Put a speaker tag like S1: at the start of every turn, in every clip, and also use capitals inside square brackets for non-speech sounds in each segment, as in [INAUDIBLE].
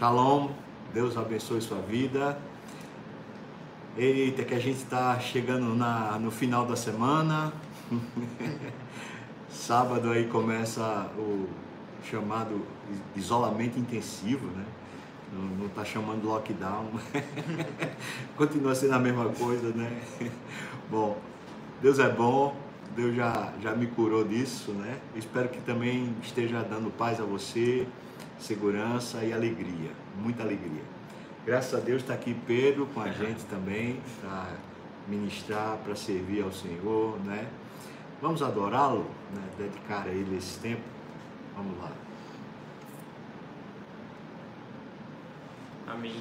S1: Shalom, Deus abençoe sua vida. Eita, que a gente está chegando na, no final da semana. [LAUGHS] Sábado aí começa o chamado isolamento intensivo, né? Não está chamando lockdown. [LAUGHS] Continua sendo a mesma coisa, né? [LAUGHS] Bom, Deus é bom, Deus já, já me curou disso, né? Espero que também esteja dando paz a você, segurança e alegria, muita alegria. Graças a Deus está aqui Pedro com a gente também, para ministrar, para servir ao Senhor, né? Vamos adorá-lo, né? dedicar a Ele esse tempo. Vamos lá.
S2: Amém.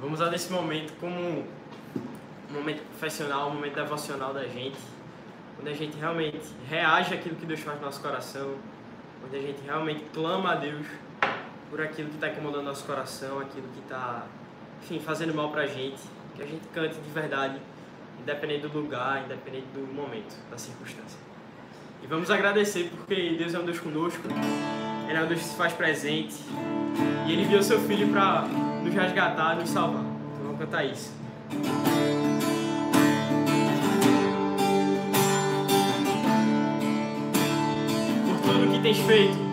S2: Vamos usar esse momento como um momento profissional, um momento devocional da gente, onde a gente realmente reage àquilo que Deus faz no nosso coração, onde a gente realmente clama a Deus por aquilo que está incomodando nosso coração, aquilo que está, enfim, fazendo mal para a gente, que a gente cante de verdade, independente do lugar, independente do momento, da circunstância. E vamos agradecer porque Deus é um Deus conosco, Ele é um Deus que se faz presente e Ele enviou seu Filho para nos resgatar, nos salvar. Então vamos cantar isso. Por tudo que tens feito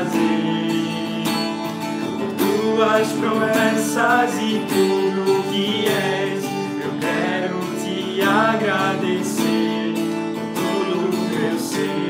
S2: fazer. Tuas promessas e tudo que és, eu quero te agradecer por tudo que eu sei,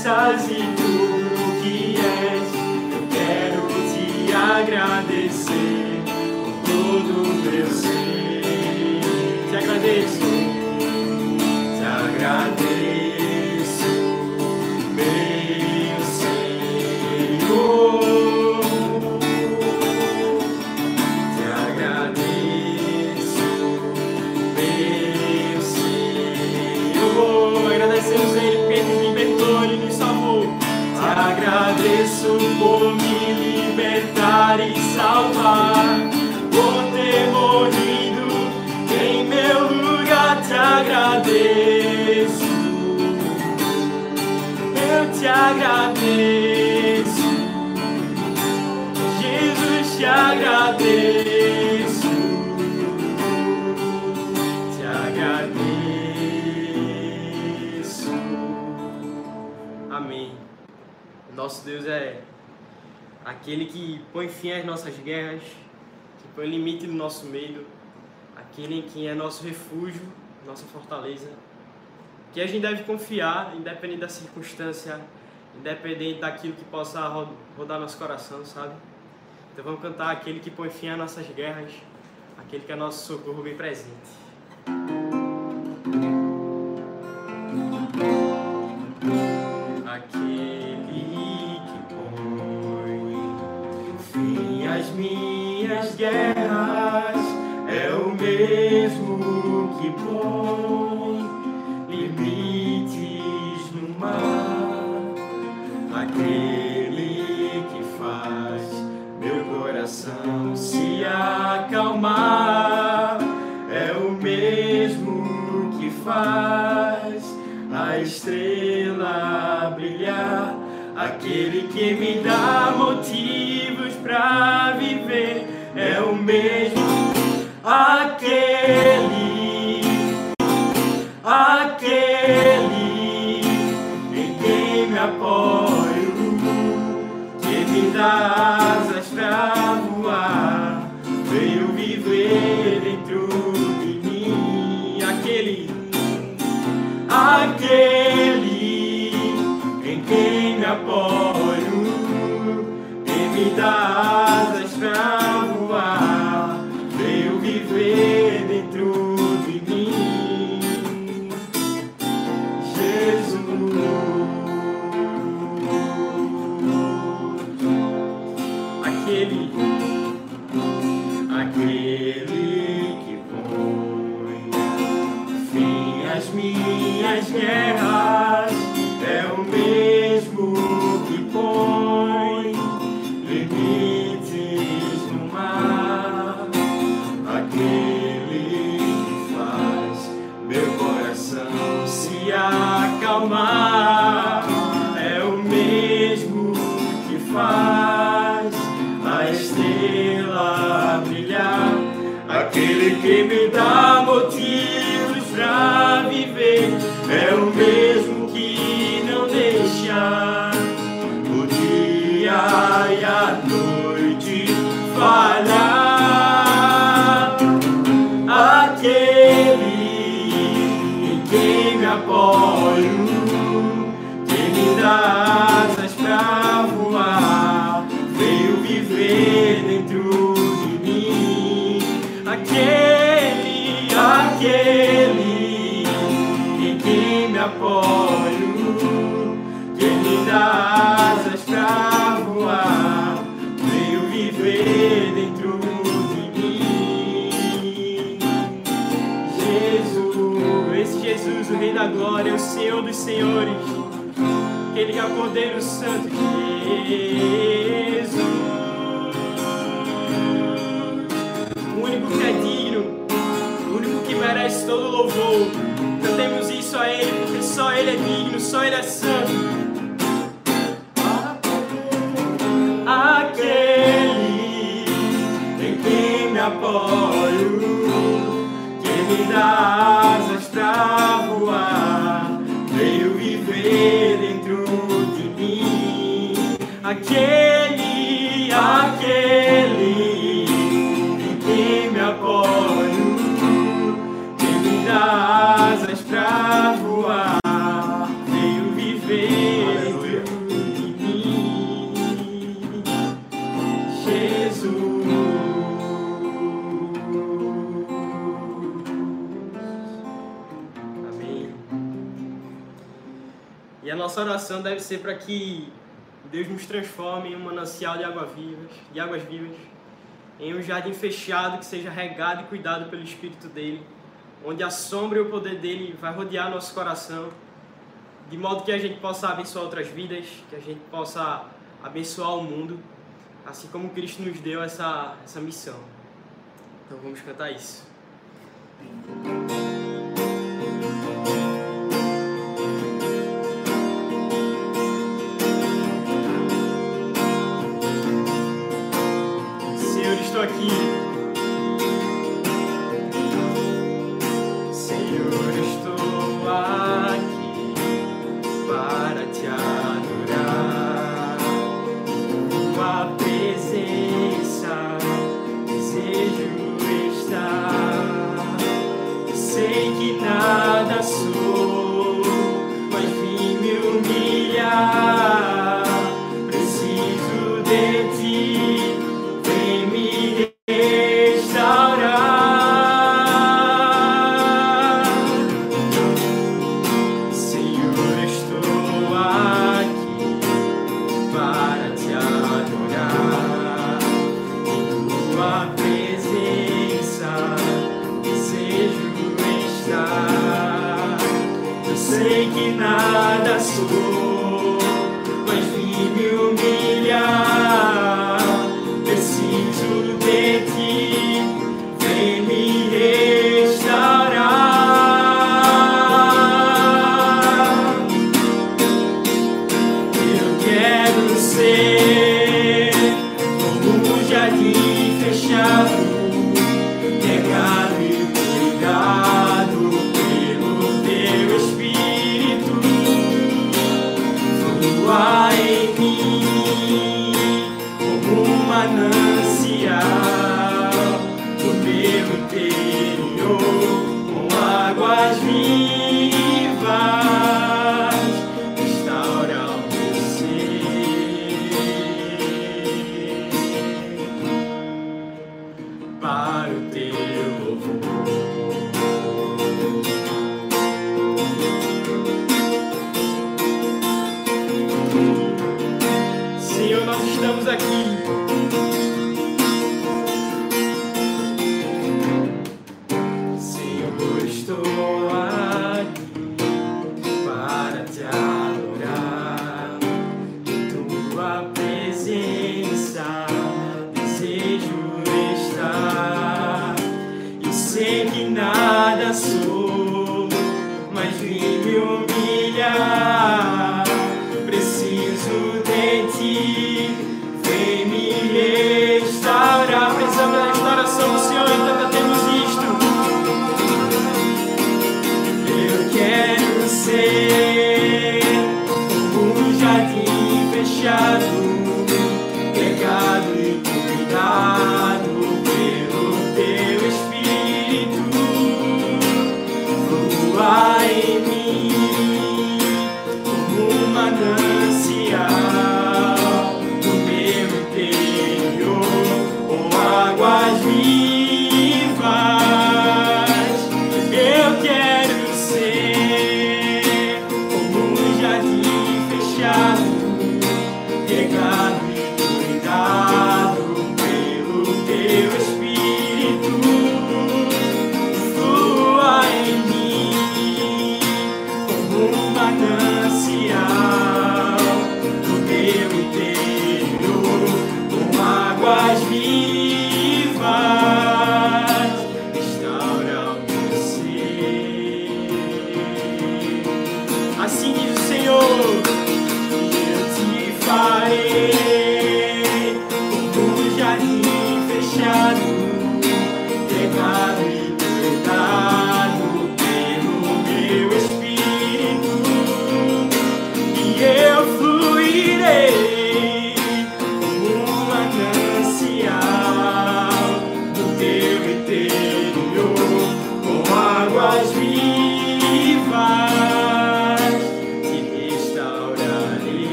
S2: Promessas e tudo que és, eu quero te agradecer por todo o meu agradeço. Jesus, te agradeço, te agradeço. Amém. Nosso Deus é aquele que põe fim às nossas guerras, que põe limite no nosso medo, aquele em quem é nosso refúgio, nossa fortaleza, que a gente deve confiar, independente da circunstância, independente daquilo que possa ro- rodar nosso coração, sabe? Então vamos cantar aquele que põe fim às nossas guerras, aquele que é nosso socorro bem presente. Aquele que põe fim às minhas guerras é o mesmo que põe estrela brilhar. Aquele que me dá motivos para viver é o mesmo. Aquele, aquele em quem me apoio, que me dá my Senhores, que é o Cordeiro Santo Jesus, o único que é digno, o único que merece todo louvor. Cantemos isso a Ele, porque só Ele é digno, só Ele é santo. Aquele em quem me apoio, que me dá asas pra voar, viver dentro de mim. Aquele, aquele em quem me apoio, que me dá asas pra nossa oração deve ser para que Deus nos transforme em um manancial de água vivas, de águas vivas, em um jardim fechado que seja regado e cuidado pelo Espírito dele, onde a sombra e o poder dele vai rodear nosso coração, de modo que a gente possa abençoar outras vidas, que a gente possa abençoar o mundo, assim como Cristo nos deu essa, essa missão. Então vamos cantar isso. De ti, vem me restaurar.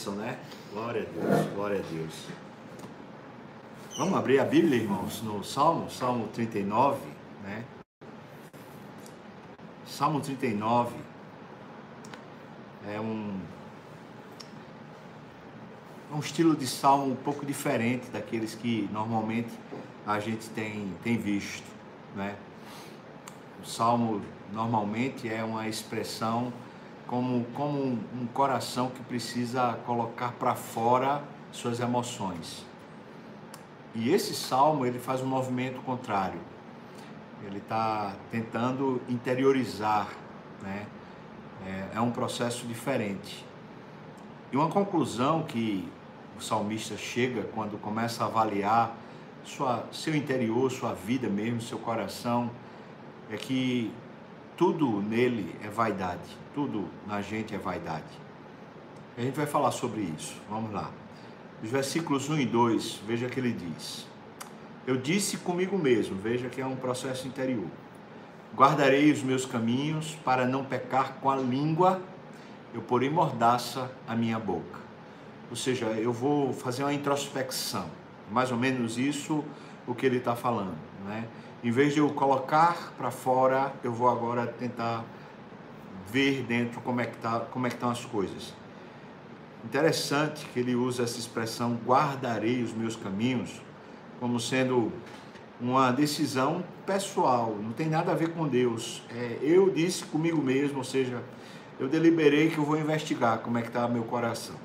S1: Bênção, né? Glória a Deus, glória a Deus. Vamos abrir a Bíblia, irmãos, no Salmo, Salmo 39, né? Salmo 39 é um, é um estilo de salmo um pouco diferente daqueles que normalmente a gente tem, tem visto, né? O salmo normalmente é uma expressão como, como um, coração que precisa colocar para fora suas emoções. E esse salmo ele faz um movimento contrário. Ele está tentando interiorizar, né? É, é um processo diferente. E uma conclusão que o salmista chega quando começa a avaliar sua, seu interior, sua vida mesmo, seu coração, é que tudo nele é vaidade, tudo na gente é vaidade. A gente vai falar sobre isso, vamos lá. Os versículos 1 e 2, veja que ele diz: Eu disse comigo mesmo, veja que é um processo interior. Guardarei os meus caminhos para não pecar com a língua, eu porei mordaça a minha boca. Ou seja, eu vou fazer uma introspecção, mais ou menos isso o que ele está falando, né? Em vez de eu colocar para fora, eu vou agora tentar ver dentro como é que tá, como é que estão as coisas. Interessante que ele usa essa expressão guardarei os meus caminhos como sendo uma decisão pessoal, não tem nada a ver com Deus. É, eu disse comigo mesmo, ou seja, eu deliberei que eu vou investigar como é que está meu coração.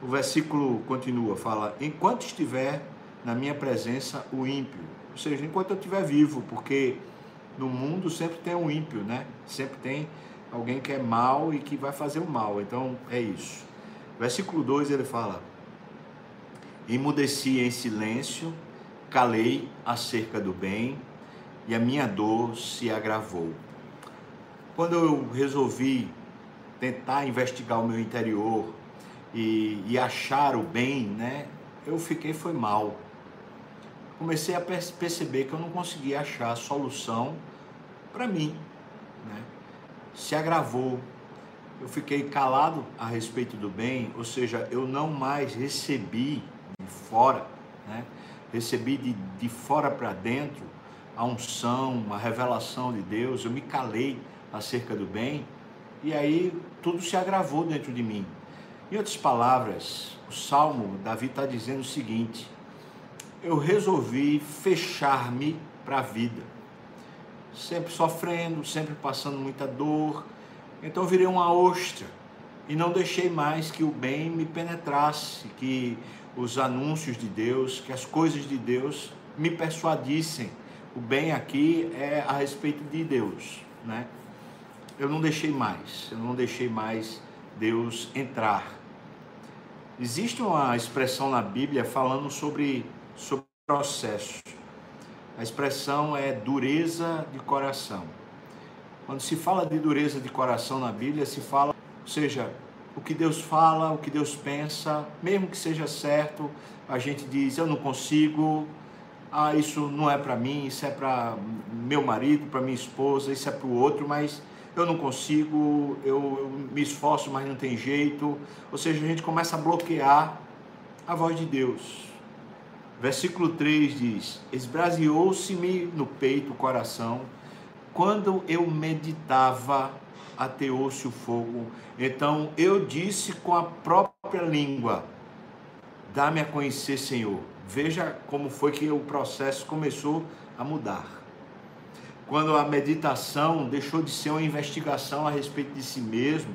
S1: O versículo continua, fala: enquanto estiver na minha presença o ímpio, seja, enquanto eu estiver vivo, porque no mundo sempre tem um ímpio, né? Sempre tem alguém que é mal e que vai fazer o mal. Então é isso. Versículo 2 ele fala: Emudeci em silêncio, calei acerca do bem, e a minha dor se agravou. Quando eu resolvi tentar investigar o meu interior e, e achar o bem, né, eu fiquei foi mal. Comecei a perceber que eu não conseguia achar solução para mim, né? Se agravou. Eu fiquei calado a respeito do bem, ou seja, eu não mais recebi de fora, né? Recebi de, de fora para dentro a unção, a revelação de Deus. Eu me calei acerca do bem e aí tudo se agravou dentro de mim. Em outras palavras, o Salmo, Davi está dizendo o seguinte: eu resolvi fechar-me para a vida, sempre sofrendo, sempre passando muita dor. Então virei uma ostra e não deixei mais que o bem me penetrasse, que os anúncios de Deus, que as coisas de Deus me persuadissem. O bem aqui é a respeito de Deus, né? eu não deixei mais, eu não deixei mais Deus entrar. Existe uma expressão na Bíblia falando sobre, sobre processo. A expressão é dureza de coração. Quando se fala de dureza de coração na Bíblia, se fala, ou seja, o que Deus fala, o que Deus pensa, mesmo que seja certo, a gente diz, eu não consigo, ah, isso não é para mim, isso é para meu marido, para minha esposa, isso é para o outro, mas eu não consigo, eu, me esforço, mas não tem jeito. Ou seja, a gente começa a bloquear a voz de Deus. Versículo 3 diz: Esbraseou-se-me no peito o coração, quando eu meditava, ateou-se o fogo. Então eu disse com a própria língua: Dá-me a conhecer, Senhor. Veja como foi que o processo começou a mudar quando a meditação deixou de ser uma investigação a respeito de si mesmo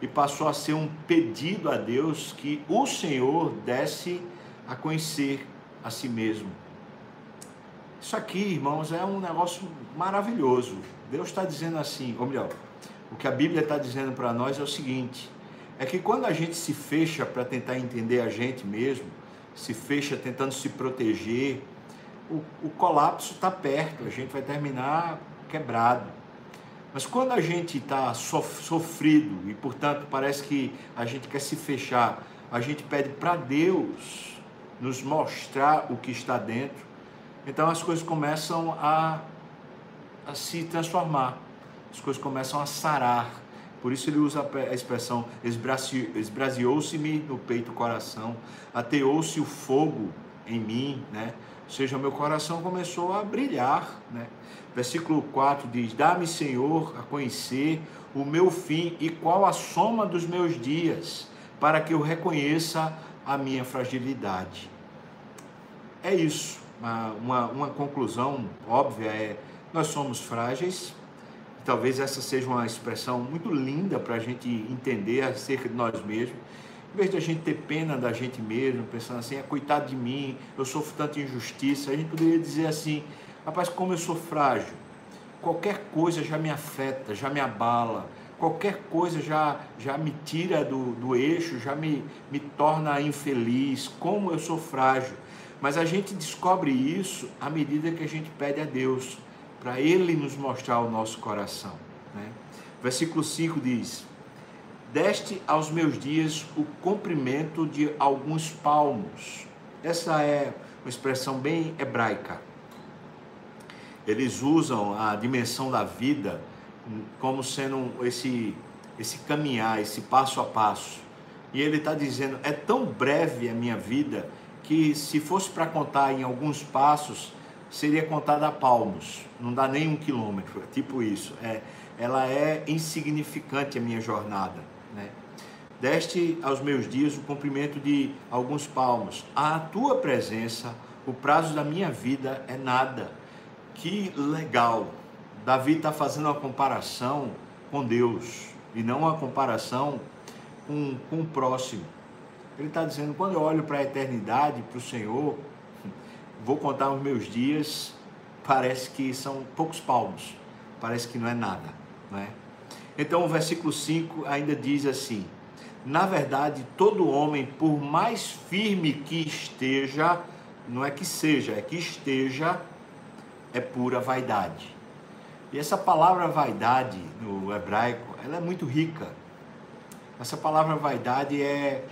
S1: e passou a ser um pedido a Deus que o Senhor desse a conhecer a si mesmo. Isso aqui, irmãos, é um negócio maravilhoso. Deus está dizendo assim, ou melhor, o que a Bíblia está dizendo para nós é o seguinte: é que quando a gente se fecha para tentar entender a gente mesmo, se fecha tentando se proteger, o, o colapso está perto, a gente vai terminar quebrado. Mas quando a gente está sofrido e, portanto, parece que a gente quer se fechar, a gente pede para Deus nos mostrar o que está dentro, então as coisas começam a, a se transformar, as coisas começam a sarar. Por isso ele usa a expressão esbraseou-se-me no peito o coração, ateou-se o fogo em mim, né? Ou seja, meu coração começou a brilhar, né? Versículo 4 diz: Dá-me, Senhor, a conhecer o meu fim e qual a soma dos meus dias, para que eu reconheça a minha fragilidade. É isso. Uma, uma, conclusão óbvia é: nós somos frágeis. Talvez essa seja uma expressão muito linda para a gente entender acerca de nós mesmos em vez de a gente ter pena da gente mesmo, pensando assim, é coitado de mim, eu sofro tanta injustiça, a gente poderia dizer assim, rapaz, como eu sou frágil, qualquer coisa já me afeta, já me abala, qualquer coisa já, já me tira do, do eixo, já me, me torna infeliz, como eu sou frágil. Mas a gente descobre isso à medida que a gente pede a Deus, para Ele nos mostrar o nosso coração. Né? Versículo 5 diz: deste aos meus dias o comprimento de alguns palmos. Essa é uma expressão bem hebraica. Eles usam a dimensão da vida como sendo esse, esse caminhar, esse passo a passo. E ele está dizendo: é tão breve a minha vida que se fosse para contar em alguns passos, seria contada a palmos, não dá nem um quilômetro, é tipo isso. É, ela é insignificante a minha jornada. Né? Deste aos meus dias o cumprimento de alguns palmos. A tua presença, o prazo da minha vida é nada. Que legal! Davi está fazendo uma comparação com Deus e não uma comparação com, com o próximo. Ele está dizendo: quando eu olho para a eternidade, para o Senhor, vou contar os meus dias, parece que são poucos palmos, parece que não é nada. Não é? Então o versículo 5 ainda diz assim: Na verdade, todo homem, por mais firme que esteja, não é que seja, é que esteja, é pura vaidade. E essa palavra vaidade no hebraico, ela é muito rica. Essa palavra vaidade é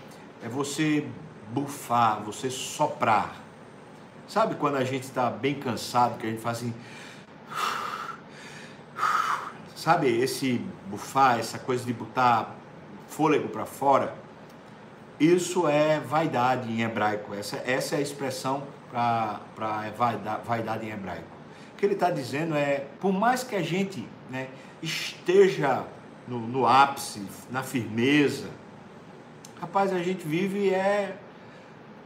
S1: é você bufar, você soprar. Sabe quando a gente está bem cansado, que a gente faz assim. Sabe esse bufar, essa coisa de botar fôlego para fora? Isso é vaidade em hebraico. Essa, essa é a expressão para vaidade, vaidade em hebraico. Que ele está dizendo é: por mais que a gente né, esteja no, no ápice, na firmeza, Rapaz, a gente vive é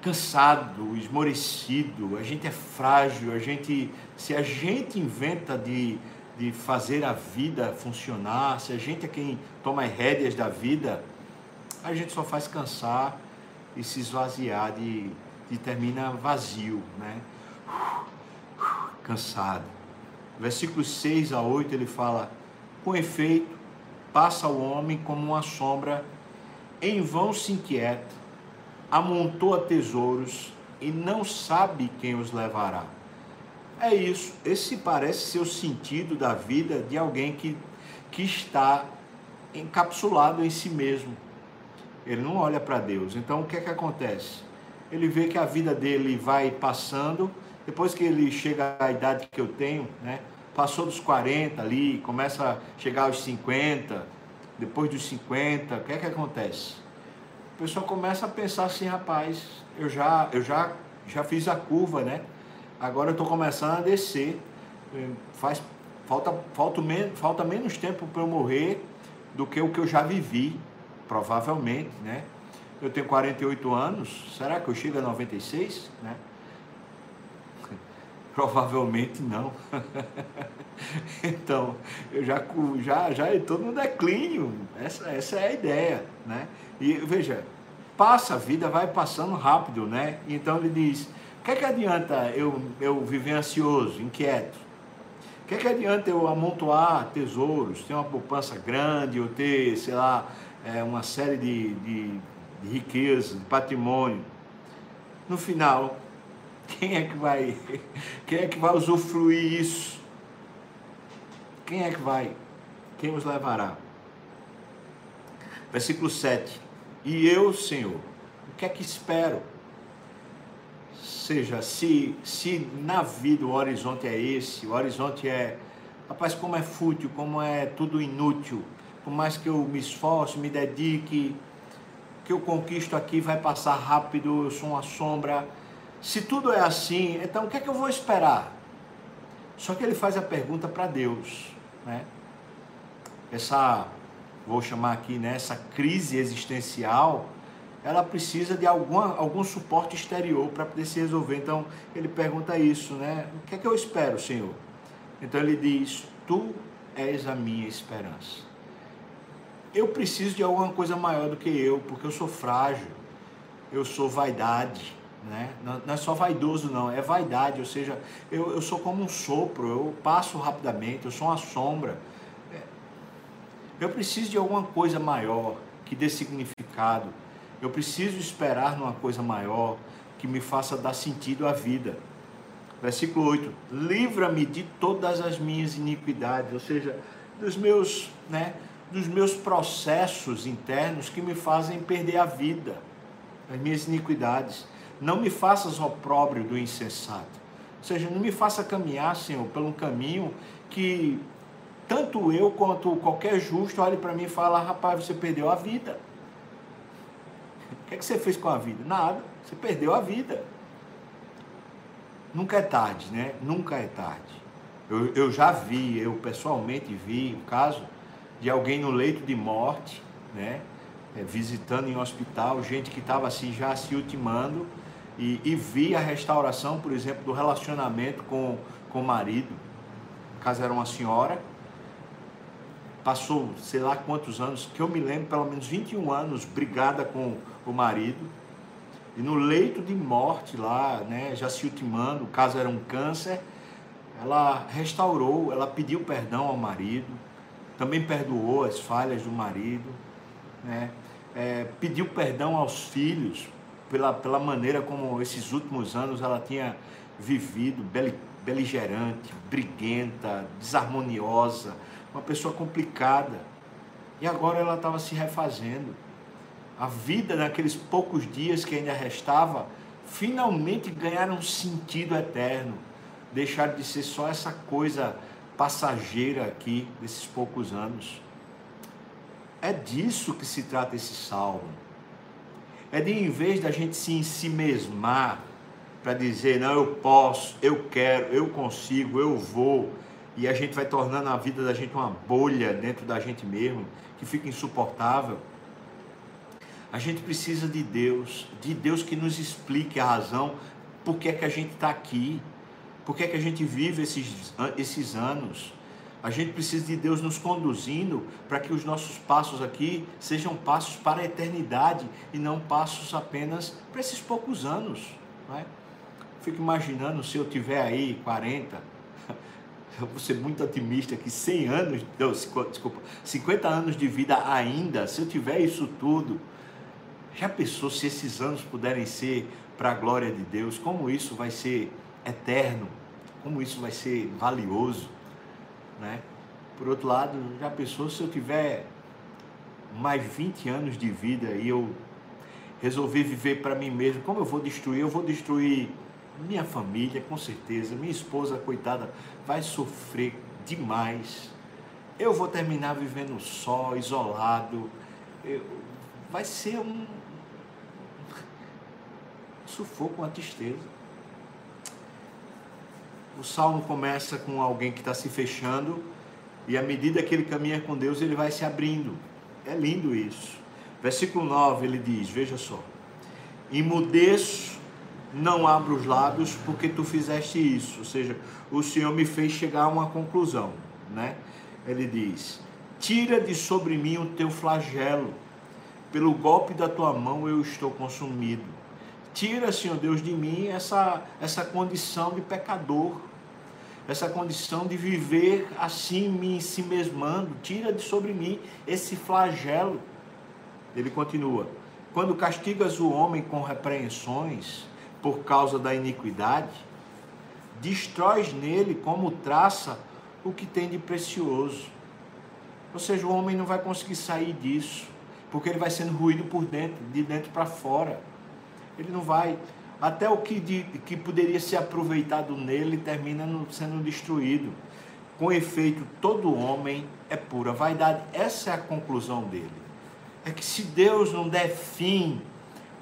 S1: cansado, esmorecido, a gente é frágil, a gente, se a gente inventa de, de fazer a vida funcionar, se a gente é quem toma as rédeas da vida, a gente só faz cansar e se esvaziar de, de termina vazio, né? Cansado. Versículos 6 a 8 ele fala: Com efeito, passa o homem como uma sombra em vão se inquieta, amontoa tesouros e não sabe quem os levará. É isso, esse parece ser o sentido da vida de alguém que, que está encapsulado em si mesmo. Ele não olha para Deus. Então o que é que acontece? Ele vê que a vida dele vai passando, depois que ele chega à idade que eu tenho, né? Passou dos 40 ali, começa a chegar aos 50, depois dos 50, o que é que acontece? O pessoal começa a pensar assim, rapaz, eu já, eu já, já fiz a curva, né? Agora eu estou começando a descer. Faz, falta, falta, falta menos tempo para eu morrer do que o que eu já vivi, provavelmente, né? Eu tenho 48 anos, será que eu chego a 96, né? Provavelmente não. [LAUGHS] então, eu já já já estou no declínio. Essa, essa é a ideia, né? E veja, passa a vida, vai passando rápido, né? Então ele diz: o que, é que adianta eu, eu viver ansioso, inquieto? O que, é que adianta eu amontoar tesouros, ter uma poupança grande, ou ter, sei lá, é, uma série de, de, de riqueza, de patrimônio? No final, quem é que vai, quem é que vai usufruir isso? Quem é que vai? Quem os levará? Versículo 7. E eu, Senhor, o que é que espero? Seja, se, se na vida o horizonte é esse, o horizonte é, rapaz, como é fútil, como é tudo inútil, por mais que eu me esforce, me dedique, que eu conquisto aqui vai passar rápido, eu sou uma sombra, se tudo é assim, então o que é que eu vou esperar? Só que ele faz a pergunta para Deus, né? Essa, vou chamar aqui, né? Essa crise existencial, ela precisa de alguma, algum suporte exterior para poder se resolver. Então ele pergunta isso, né? O que é que eu espero, Senhor? Então ele diz: Tu és a minha esperança. Eu preciso de alguma coisa maior do que eu, porque eu sou frágil, eu sou vaidade, né? Não, é só vaidoso, não, é vaidade, ou seja, eu, eu sou como um sopro, eu passo rapidamente, eu sou uma sombra. É, eu preciso de alguma coisa maior que dê significado. Eu preciso esperar numa coisa maior que me faça dar sentido à vida. Versículo 8: Livra-me de todas as minhas iniquidades, ou seja, dos meus, né, dos meus processos internos que me fazem perder a vida, as minhas iniquidades. Não me faças opróbrio do insensato. Ou seja, não me faça caminhar, Senhor, um caminho que tanto eu quanto qualquer justo olhe para mim e fala, rapaz, você perdeu a vida. O que, é que você fez com a vida? Nada. Você perdeu a vida. nunca é tarde, né? Nunca é tarde. Eu, eu já vi, eu pessoalmente vi o caso de alguém no leito de morte, né? É, visitando em hospital, gente que estava assim já se ultimando e, e vi a restauração, por exemplo, do relacionamento com, com o marido. No caso era uma senhora, passou sei lá quantos anos, que eu me lembro, pelo menos 21 anos, brigada com o marido. E no leito de morte lá, né, já se ultimando, o caso era um câncer, ela restaurou, ela pediu perdão ao marido, também perdoou as falhas do marido, né, é, pediu perdão aos filhos pela, pela maneira como esses últimos anos ela tinha vivido, beligerante, briguenta, desarmoniosa, uma pessoa complicada. E agora ela estava se refazendo. A vida naqueles poucos dias que ainda restava, finalmente ganharam um sentido eterno. Deixar de ser só essa coisa passageira aqui desses poucos anos. É disso que se trata esse salmo. É de em vez da gente se ensimesmar para dizer, não, eu posso, eu quero, eu consigo, eu vou, e a gente vai tornando a vida da gente uma bolha dentro da gente mesmo, que fica insuportável. A gente precisa de Deus, de Deus que nos explique a razão por que é que a gente está aqui, por que é que a gente vive esses, esses anos. A gente precisa de Deus nos conduzindo para que os nossos passos aqui sejam passos para a eternidade e não passos apenas para esses poucos anos. Não é? Fico imaginando se eu tiver aí 40, [LAUGHS] eu vou ser muito otimista que 100 anos, não, desculpa, 50 anos de vida ainda, se eu tiver isso tudo, já pensou se esses anos puderem ser para a glória de Deus? Como isso vai ser eterno? Como isso vai ser valioso? Né? Por outro lado, já pensou se eu tiver mais 20 anos de vida e eu resolver viver para mim mesmo? Como eu vou destruir? Eu vou destruir minha família, com certeza, minha esposa, coitada, vai sofrer demais. Eu vou terminar vivendo só, isolado. Eu, vai ser um [LAUGHS] sufoco, uma tristeza. O salmo começa com alguém que está se fechando e à medida que ele caminha com Deus, ele vai se abrindo. É lindo isso. Versículo 9 ele diz: Veja só. Imudeço não abro os lábios porque tu fizeste isso. Ou seja, o Senhor me fez chegar a uma conclusão, né? Ele diz: Tira de sobre mim o teu flagelo, pelo golpe da tua mão eu estou consumido. Tira, Senhor Deus, de mim essa, essa condição de pecador, essa condição de viver assim, me si mesmando. Tira de sobre mim esse flagelo. Ele continua: Quando castigas o homem com repreensões, por causa da iniquidade, destróis nele como traça o que tem de precioso. Ou seja, o homem não vai conseguir sair disso, porque ele vai sendo ruído por dentro, de dentro para fora. Ele não vai. Até o que, de, que poderia ser aproveitado nele termina sendo destruído. Com efeito, todo homem é pura vaidade. Essa é a conclusão dele. É que se Deus não der fim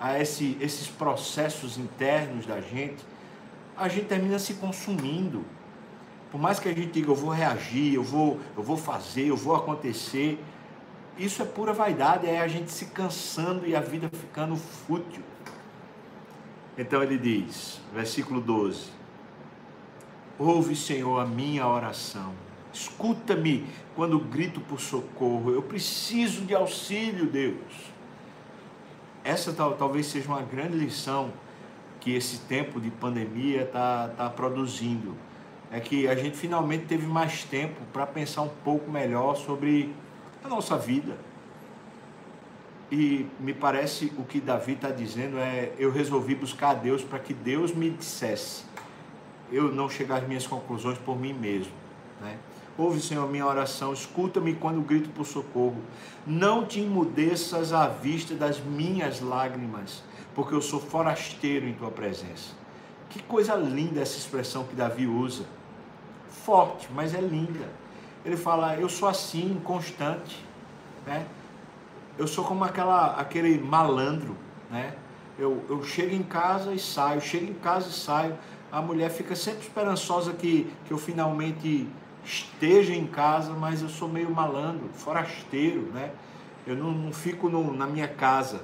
S1: a esse, esses processos internos da gente, a gente termina se consumindo. Por mais que a gente diga, eu vou reagir, eu vou, eu vou fazer, eu vou acontecer, isso é pura vaidade, é a gente se cansando e a vida ficando fútil. Então ele diz, versículo 12: Ouve, Senhor, a minha oração, escuta-me quando grito por socorro, eu preciso de auxílio, Deus essa talvez seja uma grande lição que esse tempo de pandemia está tá produzindo. É que a gente finalmente teve mais tempo para pensar um pouco melhor sobre a nossa vida. E me parece o que Davi está dizendo é: eu resolvi buscar a Deus para que Deus me dissesse, eu não chegar às minhas conclusões por mim mesmo. Né? Ouve, Senhor, minha oração, escuta-me quando grito por socorro. Não te imudeças à vista das minhas lágrimas, porque eu sou forasteiro em tua presença. Que coisa linda essa expressão que Davi usa. Forte, mas é linda. Ele fala: Eu sou assim, constante. Né? Eu sou como aquela, aquele malandro. Né? Eu, eu chego em casa e saio, chego em casa e saio. A mulher fica sempre esperançosa que, que eu finalmente esteja em casa, mas eu sou meio malandro, forasteiro, né? Eu não, não fico no, na minha casa.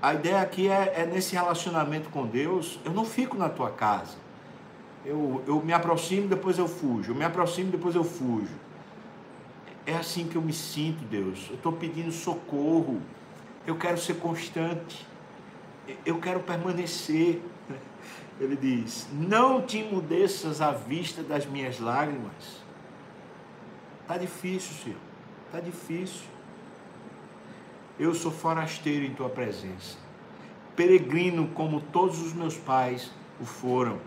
S1: A ideia aqui é, é nesse relacionamento com Deus, eu não fico na tua casa. Eu, eu me aproximo, depois eu fujo. Eu me aproximo, depois eu fujo. É assim que eu me sinto, Deus. Eu estou pedindo socorro. Eu quero ser constante. Eu quero permanecer. [LAUGHS] Ele diz: Não te emudeças à vista das minhas lágrimas. Está difícil, Senhor. Está difícil. Eu sou forasteiro em tua presença. Peregrino como todos os meus pais o foram.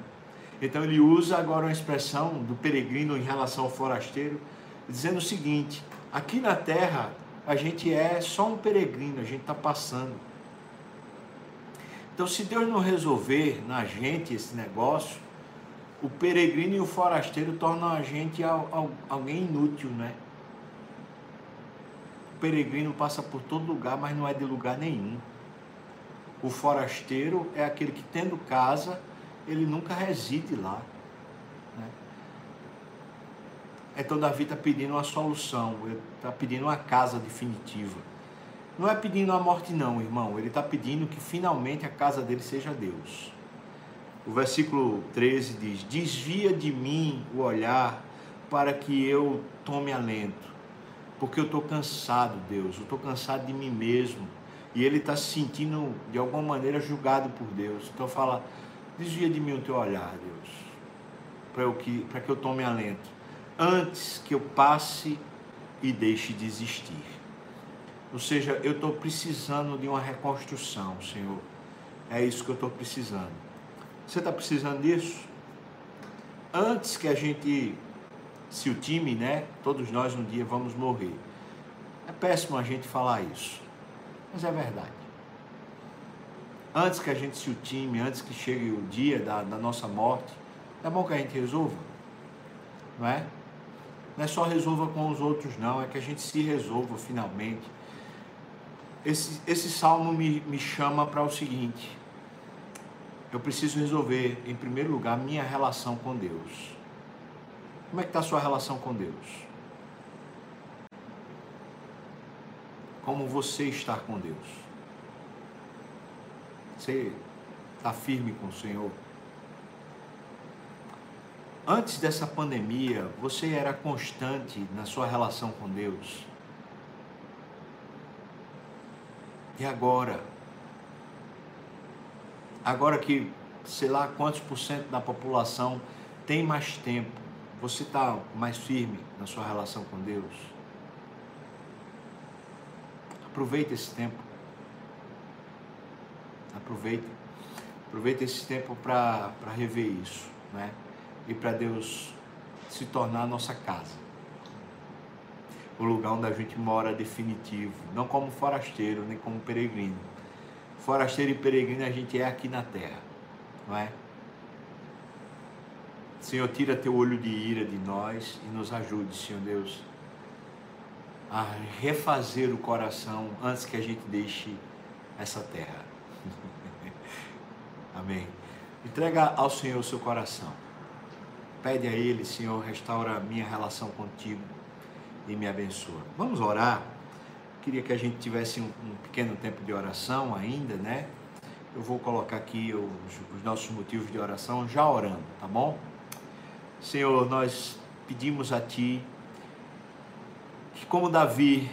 S1: Então ele usa agora uma expressão do peregrino em relação ao forasteiro dizendo o seguinte: aqui na terra a gente é só um peregrino, a gente está passando. Então, se Deus não resolver na gente esse negócio, o peregrino e o forasteiro tornam a gente alguém inútil, né? O peregrino passa por todo lugar, mas não é de lugar nenhum. O forasteiro é aquele que, tendo casa, ele nunca reside lá. Então Davi está pedindo uma solução, está pedindo uma casa definitiva. Não é pedindo a morte, não, irmão. Ele está pedindo que finalmente a casa dele seja Deus. O versículo 13 diz: Desvia de mim o olhar para que eu tome alento, porque eu estou cansado, Deus, eu estou cansado de mim mesmo. E ele está se sentindo de alguma maneira julgado por Deus. Então fala: Desvia de mim o teu olhar, Deus, para que, que eu tome alento antes que eu passe e deixe de existir. Ou seja, eu estou precisando de uma reconstrução, Senhor. É isso que eu estou precisando. Você está precisando disso? Antes que a gente se o time, né? Todos nós um dia vamos morrer. É péssimo a gente falar isso, mas é verdade. Antes que a gente se o time, antes que chegue o dia da, da nossa morte, é bom que a gente resolva, não é? Não é só resolva com os outros, não, é que a gente se resolva finalmente. Esse, esse salmo me, me chama para o seguinte: eu preciso resolver, em primeiro lugar, minha relação com Deus. Como é que está a sua relação com Deus? Como você está com Deus? Você está firme com o Senhor? Antes dessa pandemia, você era constante na sua relação com Deus? E agora? Agora que sei lá quantos por cento da população tem mais tempo, você está mais firme na sua relação com Deus? Aproveita esse tempo. Aproveita. Aproveita esse tempo para rever isso, né? E para Deus se tornar a nossa casa. O lugar onde a gente mora definitivo, não como forasteiro, nem como peregrino. Forasteiro e peregrino a gente é aqui na terra, não é? Senhor, tira teu olho de ira de nós e nos ajude, Senhor Deus, a refazer o coração antes que a gente deixe essa terra. [LAUGHS] Amém. Entrega ao Senhor o seu coração. Pede a Ele, Senhor, restaura a minha relação contigo e me abençoa. Vamos orar. Queria que a gente tivesse um, um pequeno tempo de oração ainda, né? Eu vou colocar aqui os, os nossos motivos de oração já orando, tá bom? Senhor, nós pedimos a Ti que, como Davi,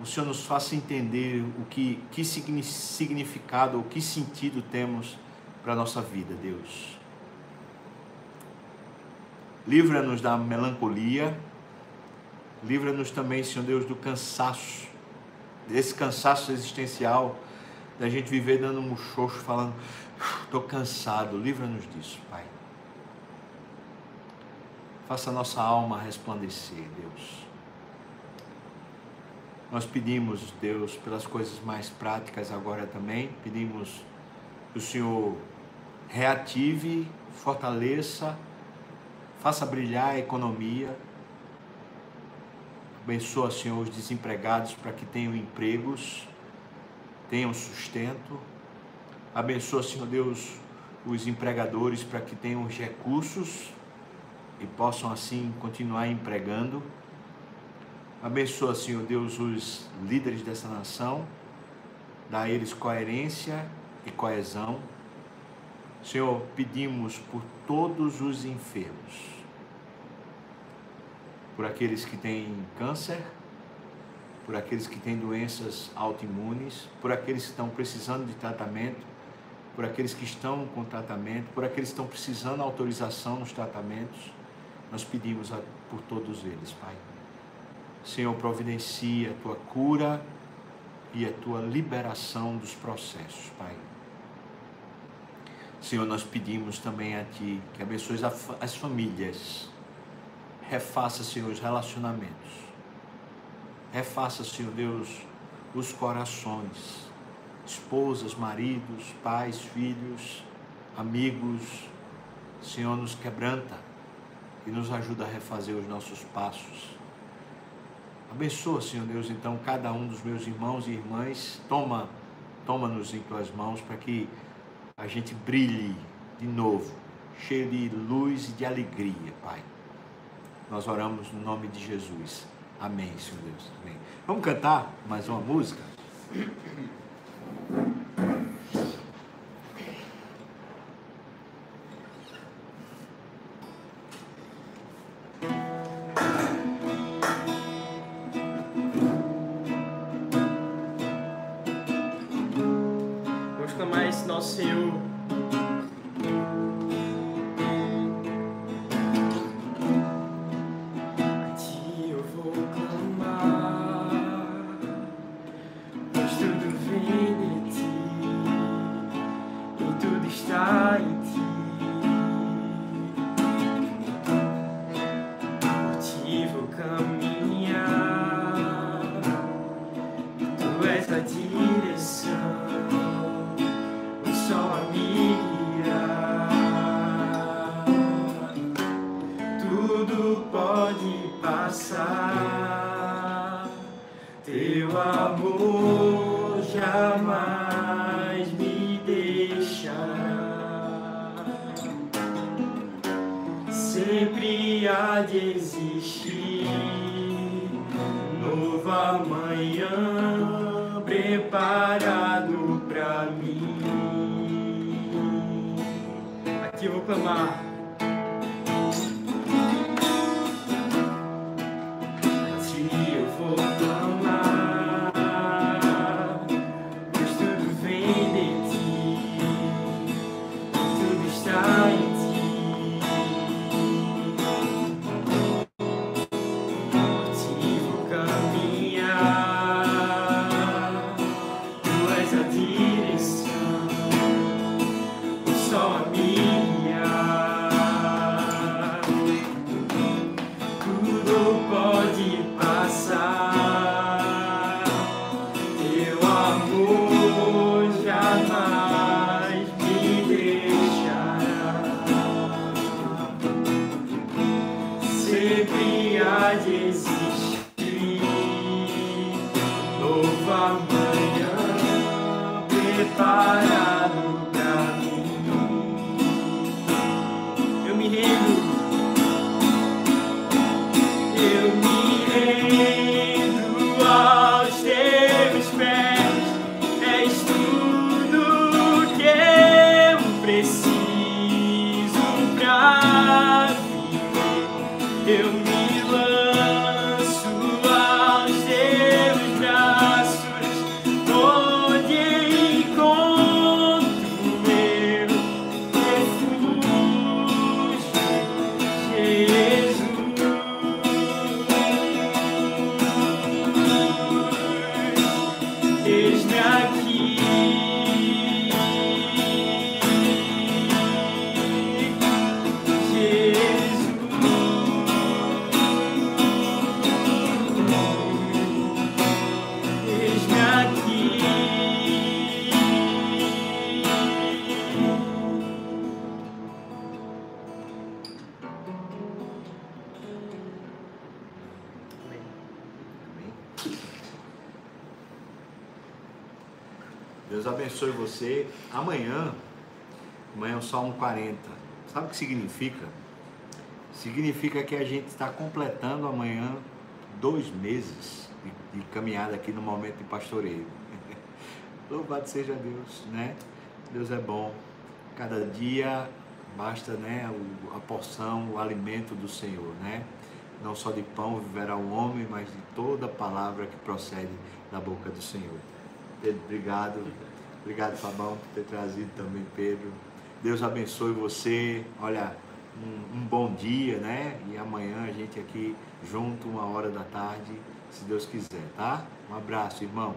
S1: o Senhor nos faça entender o que, que significado, o que sentido temos para a nossa vida, Deus. Livra-nos da melancolia. Livra-nos também, Senhor Deus, do cansaço, desse cansaço existencial, da gente viver dando um muxoxo, falando, estou cansado. Livra-nos disso, Pai. Faça a nossa alma resplandecer, Deus. Nós pedimos, Deus, pelas coisas mais práticas agora também, pedimos que o Senhor reative, fortaleça, faça brilhar a economia. Abençoa, Senhor, os desempregados para que tenham empregos, tenham sustento. Abençoa, Senhor Deus,
S2: os empregadores para que tenham os recursos e possam assim continuar empregando. Abençoa, Senhor Deus, os líderes dessa nação, dá a eles coerência e coesão. Senhor, pedimos por todos os enfermos, por aqueles que têm câncer, por aqueles que têm doenças autoimunes, por aqueles que estão precisando de tratamento, por aqueles que estão com tratamento, por aqueles que estão precisando de autorização nos tratamentos. Nós pedimos por todos eles, Pai. Senhor, providencia a tua cura e a tua liberação dos processos, Pai. Senhor, nós pedimos também a Ti que abençoe as famílias, refaça, Senhor, os relacionamentos, refaça, Senhor Deus, os corações, esposas, maridos, pais, filhos, amigos. Senhor, nos quebranta e nos ajuda a refazer os nossos passos. Abençoa, Senhor Deus, então cada um dos meus irmãos e irmãs. Toma, toma-nos em tuas mãos para que a gente brilhe de novo, cheio de luz e de alegria, Pai. Nós oramos no nome de Jesus. Amém, Senhor Deus. Amém. Vamos cantar mais uma música? Deus abençoe você. Amanhã
S1: Amanhã é o Salmo 40. Sabe o que significa? Significa que a gente está completando amanhã dois meses de, de caminhada aqui no momento de pastoreio. [LAUGHS] Louvado seja Deus, né? Deus é bom. Cada dia basta, né, a porção, o alimento do Senhor, né? Não só de pão viverá o homem, mas de toda palavra que procede da boca do Senhor. Pedro, obrigado. Obrigado, Fabão, por ter trazido também, Pedro. Deus abençoe você. Olha, um, um, bom dia, né? E amanhã a gente aqui junto, uma hora da tarde, se Deus quiser, tá? Um abraço, irmão.